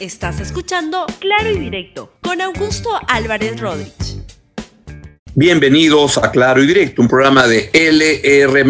Estás escuchando Claro y Directo con Augusto Álvarez Rodríguez. Bienvenidos a Claro y Directo, un programa de LR.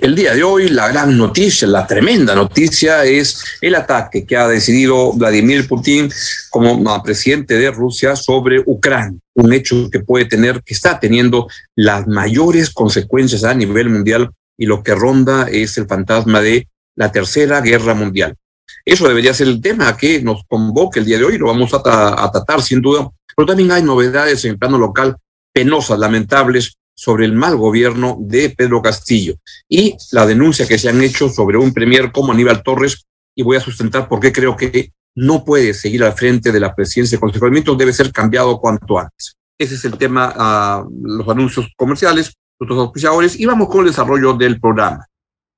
El día de hoy, la gran noticia, la tremenda noticia es el ataque que ha decidido Vladimir Putin como presidente de Rusia sobre Ucrania. Un hecho que puede tener, que está teniendo las mayores consecuencias a nivel mundial y lo que ronda es el fantasma de la Tercera Guerra Mundial. Eso debería ser el tema que nos convoque el día de hoy, lo vamos a, tratar sin duda, pero también hay novedades en el plano local penosas, lamentables, sobre el mal gobierno de Pedro Castillo y la denuncia que se han hecho sobre un premier como Aníbal Torres y voy a sustentar por qué creo que no puede seguir al frente de la presidencia del Consejo de Ministros, debe ser cambiado cuanto antes. Ese es el tema, uh, los anuncios comerciales, los auspiciadores y vamos con el desarrollo del programa.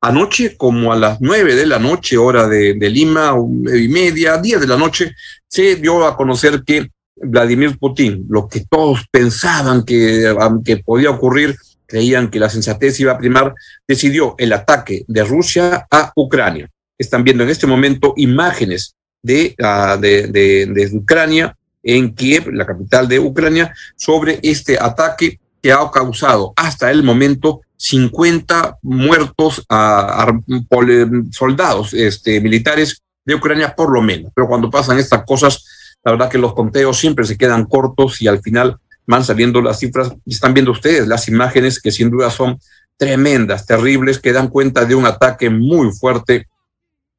Anoche, como a las nueve de la noche, hora de, Lima, nueve y media, diez de la noche, se dio a conocer que Vladimir Putin, lo que todos pensaban que, podía ocurrir, creían que la sensatez iba a primar, decidió el ataque de Rusia a Ucrania. Están viendo en este momento imágenes de, uh, de, Ucrania, en Kiev, la capital de Ucrania, sobre este ataque que ha causado hasta el momento 50 muertos uh, soldados este, militares de Ucrania, por lo menos. Pero cuando pasan estas cosas, la verdad que los conteos siempre se quedan cortos y al final van saliendo las cifras están viendo ustedes las imágenes que sin duda son tremendas, terribles, que dan cuenta de un ataque muy fuerte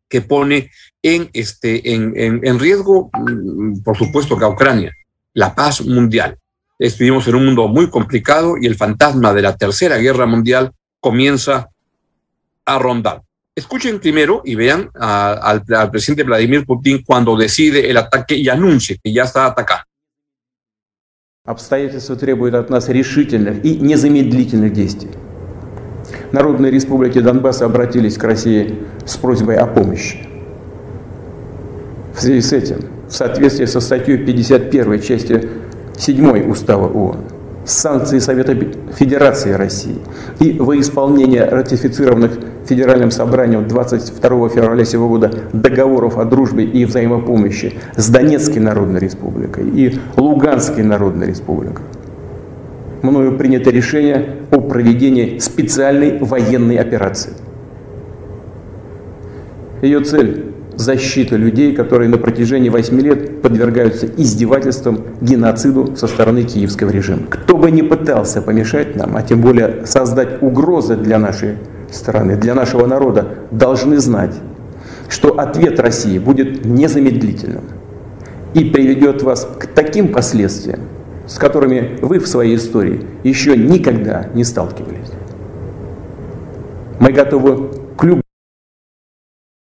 que pone en, este, en, en, en riesgo, mm, por supuesto, que a Ucrania, la paz mundial. Estuvimos en un mundo muy complicado y el fantasma de la Tercera Guerra Mundial comienza a rondar. Escuchen primero y vean a, al, al, presidente Vladimir Putin cuando decide el ataque y anuncie que ya está atacando. Обстоятельства требуют от нас решительных и незамедлительных действий. Народные республики Донбасса обратились к России с просьбой о помощи. В связи с этим, в соответствии со статьей 51 части 7 Устава ООН, санкции Совета Федерации России и во исполнение ратифицированных Федеральным собранием 22 февраля сего года договоров о дружбе и взаимопомощи с Донецкой Народной Республикой и Луганской Народной Республикой. Мною принято решение о проведении специальной военной операции. Ее цель защита людей, которые на протяжении 8 лет подвергаются издевательствам, геноциду со стороны киевского режима. Кто бы ни пытался помешать нам, а тем более создать угрозы для нашей страны, для нашего народа, должны знать, что ответ России будет незамедлительным и приведет вас к таким последствиям, с которыми вы в своей истории еще никогда не сталкивались. Мы готовы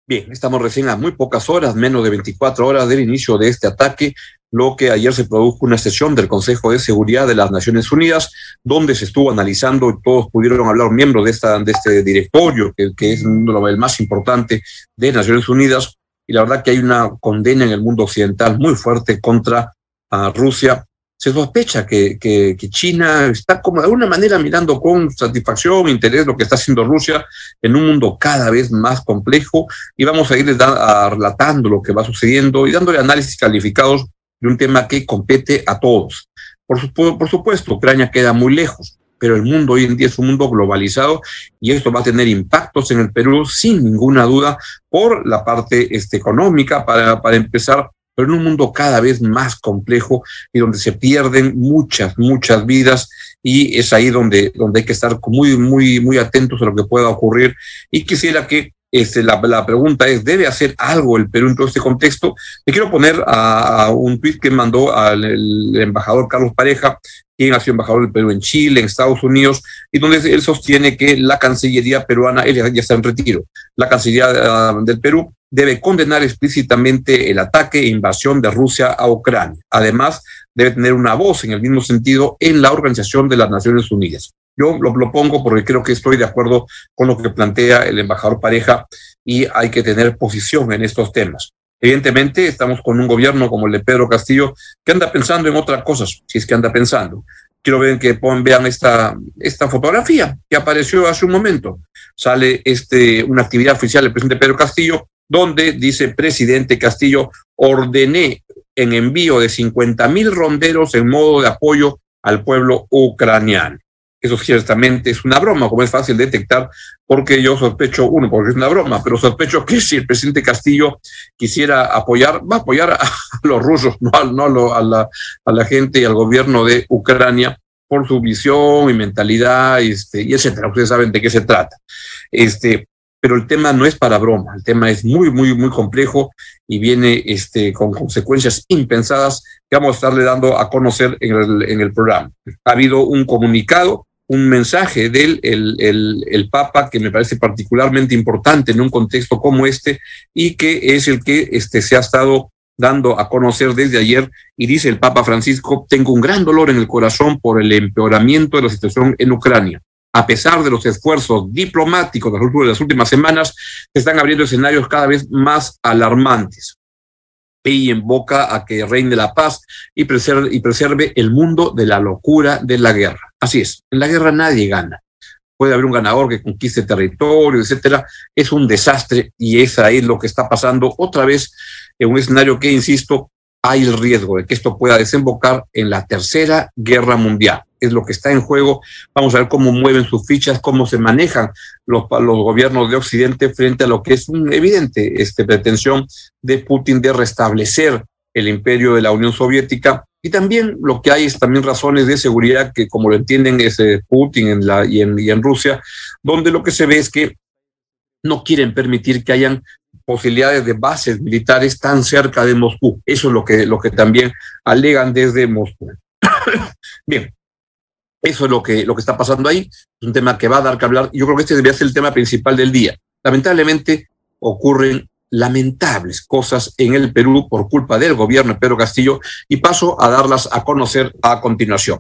Bien, estamos recién a muy pocas horas, menos de 24 horas del inicio de este ataque, lo que ayer se produjo una sesión del Consejo de Seguridad de las Naciones Unidas, donde se estuvo analizando y todos pudieron hablar miembros de, esta, de este directorio, que, es el más importante de Naciones Unidas, y la verdad que hay una condena en el mundo occidental muy fuerte contra uh, Rusia se sospecha que, que, China está como de alguna manera mirando con satisfacción, interés lo que está haciendo Rusia en un mundo cada vez más complejo y vamos a ir relatando lo que va sucediendo y dándole análisis calificados de un tema que compete a todos. Por, su, por supuesto, Ucrania queda muy lejos, pero el mundo hoy en día es un mundo globalizado y esto va a tener impactos en el Perú sin ninguna duda por la parte este, económica, para, para empezar, pero en un mundo cada vez más complejo y donde se pierden muchas, muchas vidas y es ahí donde, donde hay que estar muy, muy, muy atentos a lo que pueda ocurrir. Y quisiera que este, la, pregunta es, ¿debe hacer algo el Perú en todo este contexto? Le quiero poner a, un tuit que mandó al el embajador Carlos Pareja, quien ha sido embajador del Perú en Chile, en Estados Unidos, y donde él sostiene que la Cancillería peruana, él ya, está en retiro, la Cancillería uh, del Perú debe condenar explícitamente el ataque e invasión de Rusia a Ucrania. Además, debe tener una voz en el mismo sentido en la Organización de las Naciones Unidas. Yo lo, pongo porque creo que estoy de acuerdo con lo que plantea el embajador Pareja y hay que tener posición en estos temas. Evidentemente, estamos con un gobierno como el de Pedro Castillo que anda pensando en otras cosas, si es que anda pensando. Quiero ver que vean esta, esta fotografía que apareció hace un momento. Sale este, una actividad oficial del presidente Pedro Castillo donde dice presidente Castillo, ordené en envío de 50 mil ronderos en modo de apoyo al pueblo ucraniano. Eso ciertamente es una broma, como es fácil detectar, porque yo sospecho, uno, porque es una broma, pero sospecho que si el presidente Castillo quisiera apoyar, va a apoyar a, los rusos, no, no a, la, a la gente y al gobierno de Ucrania por su visión y mentalidad, este, y etcétera. Ustedes saben de qué se trata. Este, pero el tema no es para broma, el tema es muy, muy, muy complejo y viene este, con consecuencias impensadas que vamos a estarle dando a conocer en el, en el programa. Ha habido un comunicado, un mensaje del el, el, Papa que me parece particularmente importante en un contexto como este y que es el que este, se ha estado dando a conocer desde ayer y dice el Papa Francisco, tengo un gran dolor en el corazón por el empeoramiento de la situación en Ucrania a pesar de los esfuerzos diplomáticos de las últimas semanas, se están abriendo escenarios cada vez más alarmantes. Y boca a que reine la paz y preserve, y preserve el mundo de la locura de la guerra. Así es, en la guerra nadie gana. Puede haber un ganador que conquiste territorio, etcétera. Es un desastre y esa es lo que está pasando otra vez en un escenario que, insisto, hay el riesgo de que esto pueda desembocar en la tercera guerra mundial es lo que está en juego. Vamos a ver cómo mueven sus fichas, cómo se manejan los, gobiernos de Occidente frente a lo que es una evidente este, pretensión de Putin de restablecer el imperio de la Unión Soviética. Y también lo que hay es también razones de seguridad que, como lo entienden, es Putin en y, en, y en Rusia, donde lo que se ve es que no quieren permitir que hayan posibilidades de bases militares tan cerca de Moscú. Eso es lo que, lo que también alegan desde Moscú. Bien, eso es lo que, lo que está pasando ahí. Es un tema que va a dar que hablar. Yo creo que este debería ser el tema principal del día. Lamentablemente ocurren lamentables cosas en el Perú por culpa del gobierno de Pedro Castillo y paso a darlas a conocer a continuación.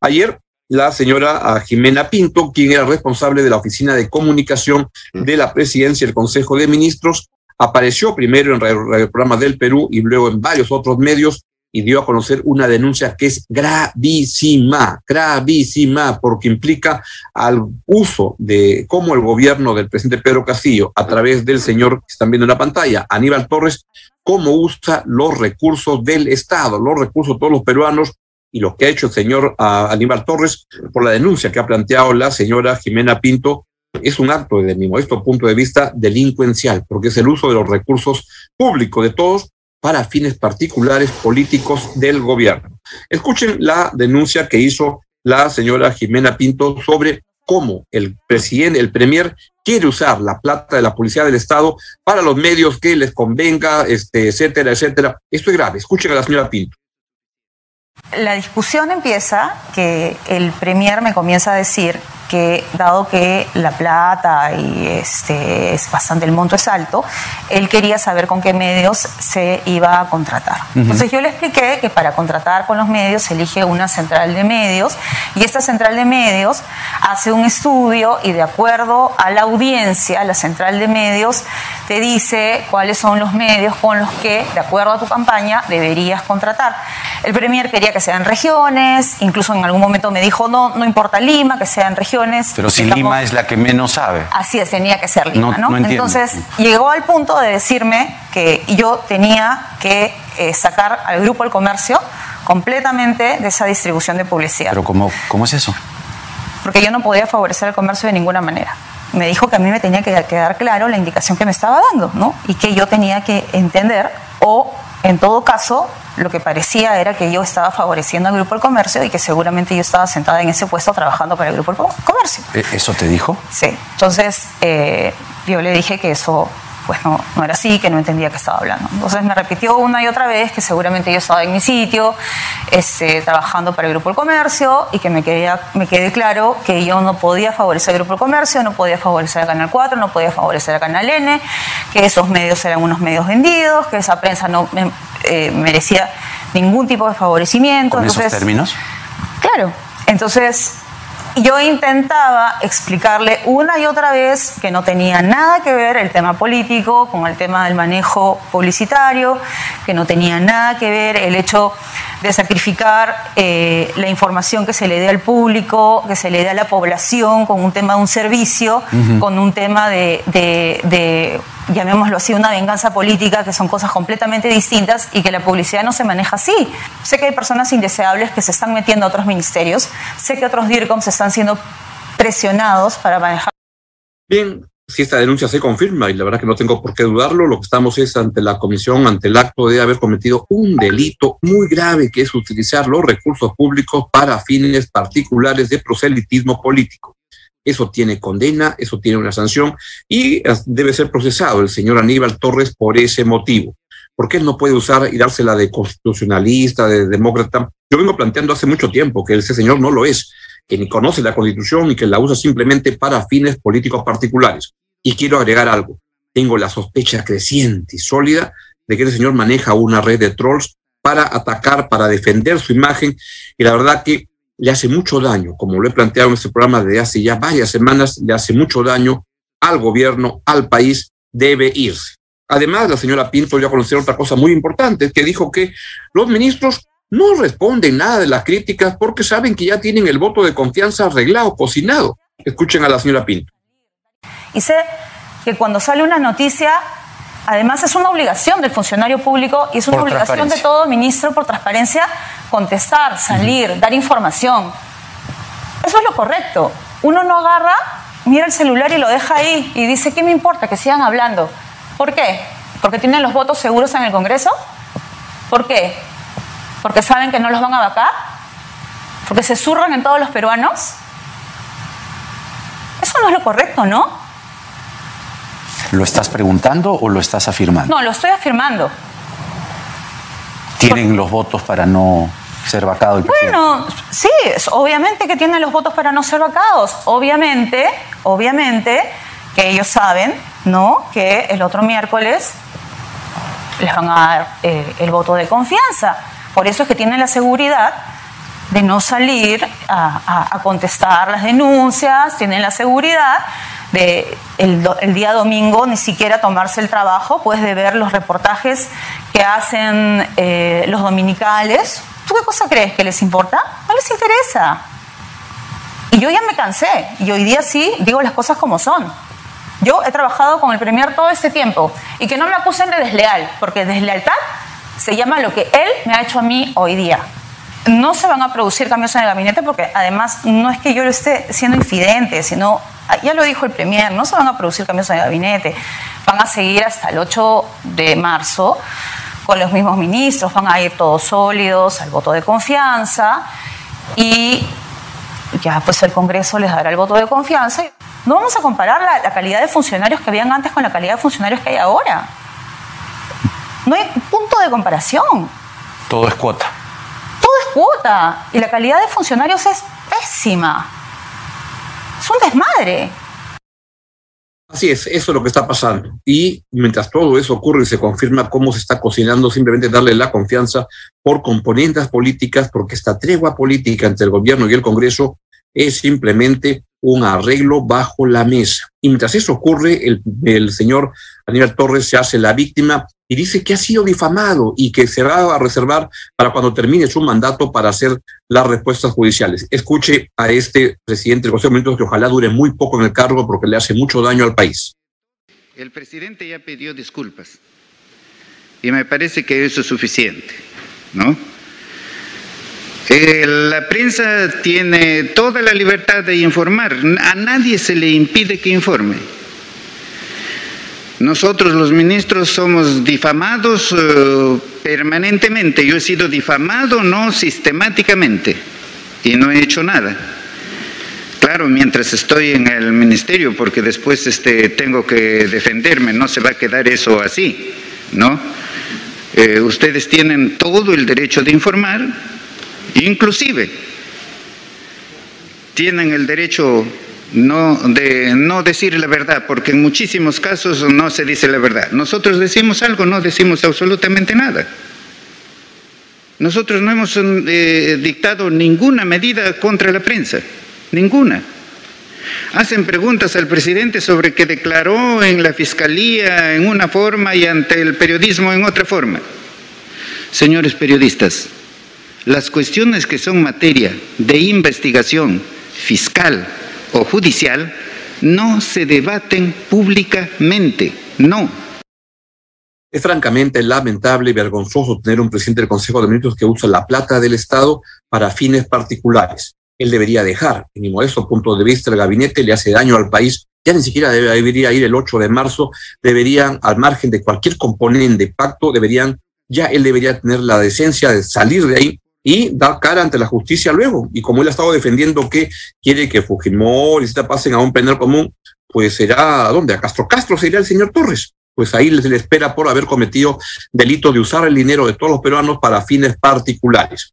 Ayer la señora Jimena Pinto, quien era responsable de la Oficina de Comunicación de la Presidencia y el Consejo de Ministros, apareció primero en el programa del Perú y luego en varios otros medios y dio a conocer una denuncia que es gravísima, gravísima, porque implica al uso de cómo el gobierno del presidente Pedro Castillo, a través del señor que están viendo en la pantalla, Aníbal Torres, cómo usa los recursos del Estado, los recursos de todos los peruanos y lo que ha hecho el señor Aníbal Torres por la denuncia que ha planteado la señora Jimena Pinto es un acto de mi modesto punto de vista delincuencial, porque es el uso de los recursos públicos de todos para fines particulares políticos del gobierno. Escuchen la denuncia que hizo la señora Jimena Pinto sobre cómo el presidente, el premier, quiere usar la plata de la Policía del Estado para los medios que les convenga, este, etcétera, etcétera. Esto es grave. Escuchen a la señora Pinto. La discusión empieza que el premier me comienza a decir que dado que la plata y este es bastante el monto es alto, él quería saber con qué medios se iba a contratar. Entonces yo le expliqué que para contratar con los medios se elige una central de medios y esta central de medios hace un estudio y de acuerdo a la audiencia, la central de medios te dice cuáles son los medios con los que, de acuerdo a tu campaña, deberías contratar. El Premier quería que sean regiones, incluso en algún momento me dijo, no, no importa Lima, que sean regiones pero si Lima es la que menos sabe. Así es, tenía que ser Lima, ¿no? Entonces llegó al punto de decirme que yo tenía que eh, sacar al grupo El Comercio completamente de esa distribución de publicidad. ¿Pero cómo, cómo es eso? Porque yo no podía favorecer el comercio de ninguna manera. Me dijo que a mí me tenía que quedar claro la indicación que me estaba dando, ¿no? Y que yo tenía que entender o, en todo caso, lo que parecía era que yo estaba favoreciendo al Grupo del Comercio y que seguramente yo estaba sentada en ese puesto trabajando para el Grupo del Comercio. ¿E-, ¿Eso te dijo? Sí. Entonces, eh, yo le dije que eso pues no, no, era así, que no entendía qué estaba hablando. Entonces me repitió una y otra vez que seguramente yo estaba en mi sitio, este, trabajando para el Grupo del Comercio y que me, quedé, me quedé claro que yo no podía favorecer el Grupo del Comercio, no podía favorecer el Canal 4, no podía favorecer el Canal N, que esos medios eran unos medios vendidos, que esa prensa no eh, merecía ningún tipo de favorecimiento. ¿Con esos términos? Claro. Entonces, yo intentaba explicarle una y otra vez que no tenía nada que ver el tema político con el tema del manejo publicitario, que no tenía nada que ver el hecho de sacrificar eh, la información que se le dé al público, que se le dé a la población con un tema de un servicio, con un tema de, llamémoslo así, una venganza política, que son cosas completamente distintas y que la publicidad no se maneja así. Sé que hay personas indeseables que se están metiendo a otros ministerios, sé que otros DIRCOMs están siendo presionados para manejar. Bien, si esta denuncia se confirma, y la verdad que no tengo por qué dudarlo, lo que estamos es ante la comisión, ante el acto de haber cometido un delito muy grave, que es utilizar los recursos públicos para fines particulares de proselitismo político. Eso tiene condena, eso tiene una sanción y debe ser procesado el señor Aníbal Torres por ese motivo. Porque él no puede usar y dársela de constitucionalista, de demócrata. Yo vengo planteando hace mucho tiempo que ese señor no lo es, que ni conoce la constitución y que la usa simplemente para fines políticos particulares. Y quiero agregar algo. Tengo la sospecha creciente y sólida de que ese señor maneja una red de trolls para atacar, para defender su imagen. Y la verdad que le hace mucho daño, como lo he planteado en este programa desde hace ya varias semanas, le hace mucho daño al gobierno, al país, debe irse. Además, la señora Pinto ya conoció otra cosa muy importante, que dijo que los ministros no responden nada de las críticas porque saben que ya tienen el voto de confianza arreglado, cocinado. Escuchen a la señora Pinto. Y sé que cuando sale una noticia, además es una obligación del funcionario público y es una obligación de todo ministro por transparencia contestar, salir, dar información. Eso es lo correcto. Uno no agarra, mira el celular y lo deja ahí y dice, ¿qué me importa que sigan hablando? ¿Por qué? ¿Porque tienen los votos seguros en el Congreso? ¿Por qué? ¿Porque saben que no los van a vacar? ¿Porque se zurran en todos los peruanos? Eso no es lo correcto, ¿no? ¿Lo estás preguntando o lo estás afirmando? No, lo estoy afirmando. ¿Tienen los votos para no ser vacados? Bueno, sí, obviamente que tienen los votos para no ser vacados. Obviamente, obviamente que ellos saben, ¿no? Que el otro miércoles les van a dar eh, el voto de confianza. Por eso es que tienen la seguridad de no salir a, contestar las denuncias, tienen la seguridad de el, día domingo ni siquiera tomarse el trabajo, pues de ver los reportajes que hacen eh, los dominicales. ¿Tú qué cosa crees que les importa? No les interesa. Y yo ya me cansé, y hoy día sí digo las cosas como son. Yo he trabajado con el Premier todo este tiempo y que no me acusen de desleal, porque deslealtad se llama lo que él me ha hecho a mí hoy día no se van a producir cambios en el gabinete porque además no es que yo lo esté siendo infidente, sino, ya lo dijo el Premier, no se van a producir cambios en el gabinete, van a seguir hasta el 8 de marzo con los mismos ministros, van a ir todos sólidos al voto de confianza y ya pues el Congreso les dará el voto de confianza. No vamos a comparar la, la calidad de funcionarios que habían antes con la calidad de funcionarios que hay ahora. No hay punto de comparación. Todo es cuota cuota y la calidad de funcionarios es pésima. Desmadre. Así es, eso es lo que está pasando. Y mientras todo eso ocurre y se confirma cómo se está cocinando, simplemente darle la confianza por componentes políticas, porque esta tregua política entre el gobierno y el Congreso es simplemente un arreglo bajo la mesa. Y mientras eso ocurre, el, el señor Aníbal Torres se hace la víctima y dice que ha sido difamado y que se va a reservar para cuando termine su mandato para hacer las respuestas judiciales. Escuche a este presidente del Consejo de Ministros que ojalá dure muy poco en el cargo porque le hace mucho daño al país. El presidente ya pidió disculpas y me parece que eso es suficiente, ¿no? Eh, la prensa tiene toda la libertad de informar, a nadie se le impide que informe. Nosotros los ministros somos difamados eh, permanentemente. Yo he sido difamado no sistemáticamente y no he hecho nada. Claro, mientras estoy en el ministerio, porque después este, tengo que defenderme, no se va a quedar eso así, ¿no? Eh, ustedes tienen todo el derecho de informar, inclusive tienen el derecho no, de no decir la verdad, porque en muchísimos casos no se dice la verdad. Nosotros decimos algo, no decimos absolutamente nada. Nosotros no hemos eh, dictado ninguna medida contra la prensa, ninguna. Hacen preguntas al presidente sobre que declaró en la fiscalía en una forma y ante el periodismo en otra forma. Señores periodistas, las cuestiones que son materia de investigación fiscal, o judicial no se debaten públicamente, No. Es francamente lamentable y vergonzoso tener un presidente del Consejo de Ministros que usa la plata del Estado para fines particulares. Él debería dejar, en mi modesto punto de vista, el gabinete le hace daño al país. Ya ni siquiera debería ir el 8 de marzo, deberían, al margen de cualquier componente de pacto, deberían, ya él debería tener la decencia de salir de ahí y dar cara ante la justicia luego. Y como él ha estado defendiendo que quiere que Fujimori y pasen a un penal común, pues será, ¿a dónde? A Castro Castro sería el señor Torres. Pues ahí se le espera por haber cometido delito de usar el dinero de todos los peruanos para fines particulares.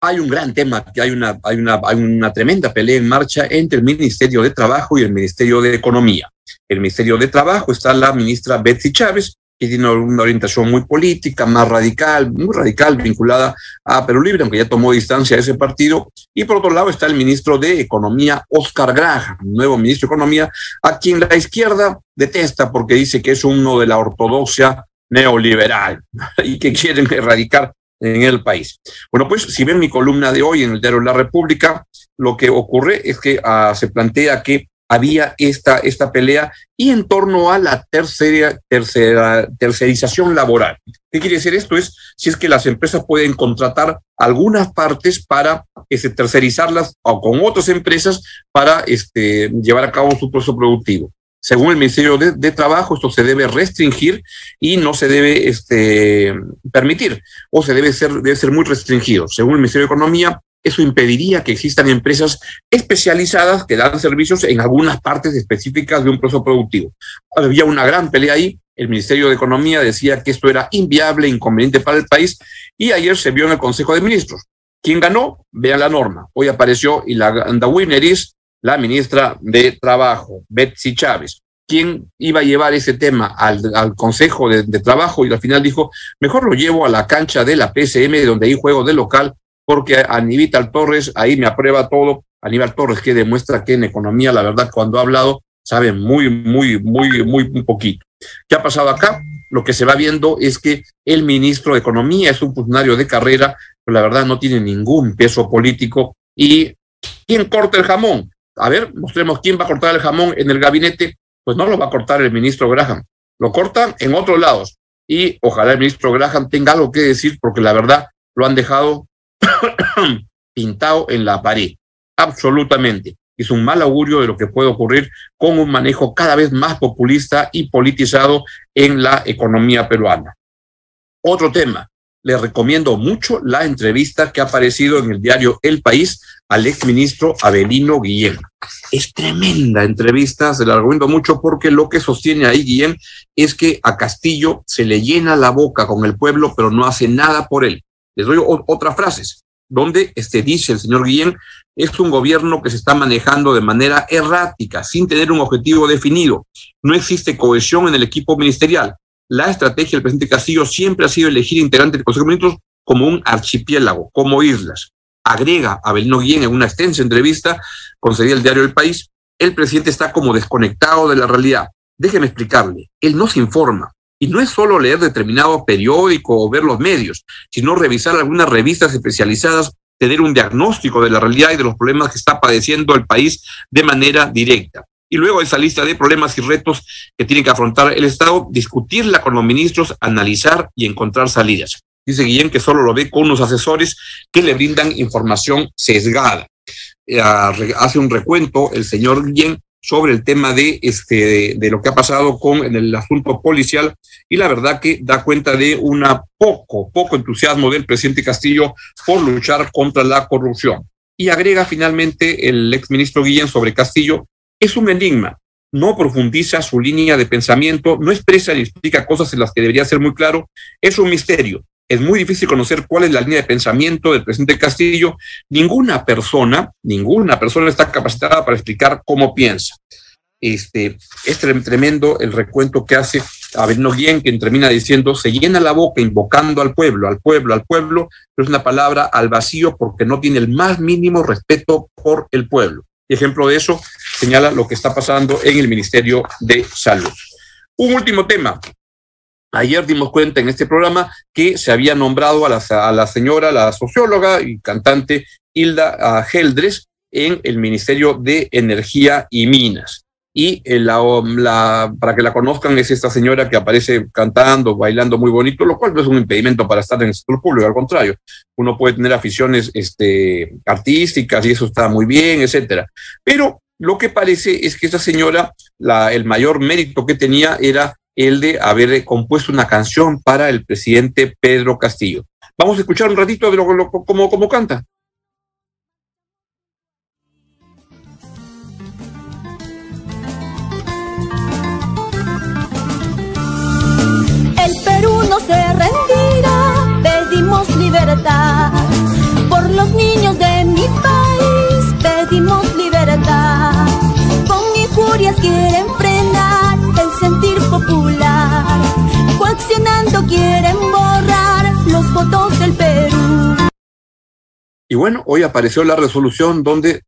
Hay un gran tema, que hay una, hay una, hay una tremenda pelea en marcha entre el Ministerio de Trabajo y el Ministerio de Economía. El Ministerio de Trabajo está la ministra Betsy Chávez, que tiene una orientación muy política, más radical, muy radical, vinculada a Perú Libre, aunque ya tomó distancia de ese partido. Y por otro lado está el ministro de Economía, Oscar Graham, nuevo ministro de Economía, a quien la izquierda detesta porque dice que es uno de la ortodoxia neoliberal y que quieren erradicar en el país. Bueno, pues si ven mi columna de hoy en el diario La República, lo que ocurre es que uh, se plantea que había esta, esta pelea y en torno a la tercera, tercera, tercerización laboral. ¿Qué quiere decir esto? Es si es que las empresas pueden contratar algunas partes para este, tercerizarlas o con otras empresas para este, llevar a cabo su proceso productivo. Según el Ministerio de, Trabajo, esto se debe restringir y no se debe este, permitir, o se debe ser, debe ser muy restringido. Según el Ministerio de Economía, eso impediría que existan empresas especializadas que dan servicios en algunas partes específicas de un proceso productivo. Había una gran pelea ahí. El Ministerio de Economía decía que esto era inviable, inconveniente para el país, y ayer se vio en el Consejo de Ministros. ¿Quién ganó? Vean la norma. Hoy apareció y la the winner la ministra de Trabajo, Betsy Chávez. ¿Quién iba a llevar ese tema al, al Consejo de, de, Trabajo? Y al final dijo, mejor lo llevo a la cancha de la PCM, donde hay juego de local, porque Aníbal Torres ahí me aprueba todo. Aníbal Torres que demuestra que en economía, la verdad, cuando ha hablado, sabe muy, muy, muy, muy, muy poquito. ¿Qué ha pasado acá? Lo que se va viendo es que el ministro de Economía es un funcionario de carrera, pero la verdad no tiene ningún peso político. ¿Y quién corta el jamón? A ver, mostremos quién va a cortar el jamón en el gabinete. Pues no lo va a cortar el ministro Graham, lo cortan en otros lados. Y ojalá el ministro Graham tenga algo que decir, porque la verdad lo han dejado pintado en la pared, absolutamente. Es un mal augurio de lo que puede ocurrir con un manejo cada vez más populista y politizado en la economía peruana. Otro tema, le recomiendo mucho la entrevista que ha aparecido en el diario El País al exministro Abelino Guillén. Es tremenda entrevista, se la recomiendo mucho porque lo que sostiene ahí Guillén es que a Castillo se le llena la boca con el pueblo, pero no hace nada por él. Les doy otras frases, donde este, dice el señor Guillén, es un gobierno que se está manejando de manera errática, sin tener un objetivo definido. No existe cohesión en el equipo ministerial. La estrategia del presidente Castillo siempre ha sido elegir integrantes del Consejo de Ministros como un archipiélago, como islas. Agrega Abelino Guillén en una extensa entrevista concedida al diario El País, el presidente está como desconectado de la realidad. Déjeme explicarle, él no se informa, y no es solo leer determinado periódico o ver los medios, sino revisar algunas revistas especializadas, tener un diagnóstico de la realidad y de los problemas que está padeciendo el país de manera directa. Y luego esa lista de problemas y retos que tiene que afrontar el Estado, discutirla con los ministros, analizar y encontrar salidas. Dice Guillén que solo lo ve con unos asesores que le brindan información sesgada. Eh, hace un recuento el señor Guillén sobre el tema de, este, de lo que ha pasado con el asunto policial y la verdad que da cuenta de una poco, poco entusiasmo del presidente Castillo por luchar contra la corrupción. Y agrega finalmente el exministro Guillén sobre Castillo, es un enigma, no profundiza su línea de pensamiento, no expresa ni explica cosas en las que debería ser muy claro, es un misterio es muy difícil conocer cuál es la línea de pensamiento del presidente Castillo. Ninguna persona, ninguna persona está capacitada para explicar cómo piensa. Este, es tremendo el recuento que hace Abelino Guillén, quien termina diciendo, se llena la boca invocando al pueblo, al pueblo, al pueblo, pero es una palabra al vacío porque no tiene el más mínimo respeto por el pueblo. Ejemplo de eso señala lo que está pasando en el Ministerio de Salud. Un último tema, Ayer dimos cuenta en este programa que se había nombrado a la, la señora, la socióloga y cantante Hilda Geldres en el Ministerio de Energía y Minas. y eh, la, para que la conozcan es esta señora que aparece cantando, bailando muy bonito, lo cual no es un impedimento para estar en el sector público, al contrario, uno puede tener aficiones este, artísticas y eso está muy bien, etcétera. Pero lo que parece es que esta señora, la, el mayor mérito que tenía era el de haber compuesto una canción para el presidente Pedro Castillo. Vamos a escuchar un ratito de lo, lo como, canta. se rendirá, pedimos libertad. Por los niños de mi país pedimos libertad. Con injurias quieren el Y bueno, hoy apareció la resolución donde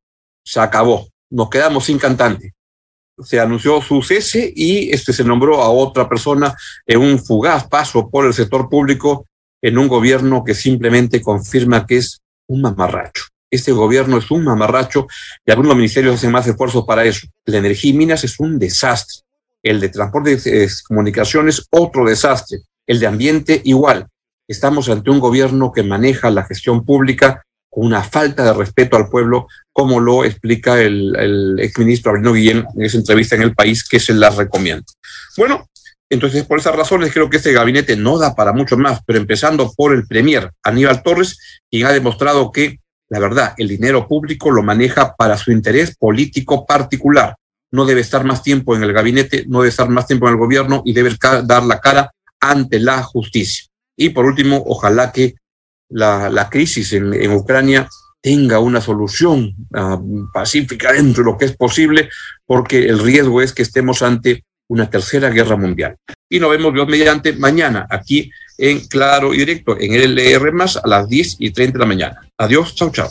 se acabó. Nos quedamos sin cantante se anunció su cese y este se nombró a otra persona en un fugaz paso por el sector público en un gobierno que simplemente confirma que es un mamarracho. Este gobierno es un mamarracho y algunos ministerios hacen más esfuerzos para eso. La energía y minas es un desastre. El de transporte y comunicaciones, otro desastre. El de ambiente, igual. Estamos ante un gobierno que maneja la gestión pública con una falta de respeto al pueblo, como lo explica el, exministro Abrino Guillén en esa entrevista en El País, que se la recomienda. Bueno, entonces por esas razones creo que este gabinete no da para mucho más, pero empezando por el Premier Aníbal Torres, quien ha demostrado que, la verdad, el dinero público lo maneja para su interés político particular. No debe estar más tiempo en el gabinete, no debe estar más tiempo en el gobierno y debe dar la cara ante la justicia. Y por último, ojalá que la, crisis en, Ucrania tenga una solución uh, pacífica dentro de lo que es posible, porque el riesgo es que estemos ante una tercera guerra mundial. Y nos vemos Dios mediante mañana aquí en Claro y Directo, en LR más a las 10 y 30 de la mañana. Adiós, chao, chao.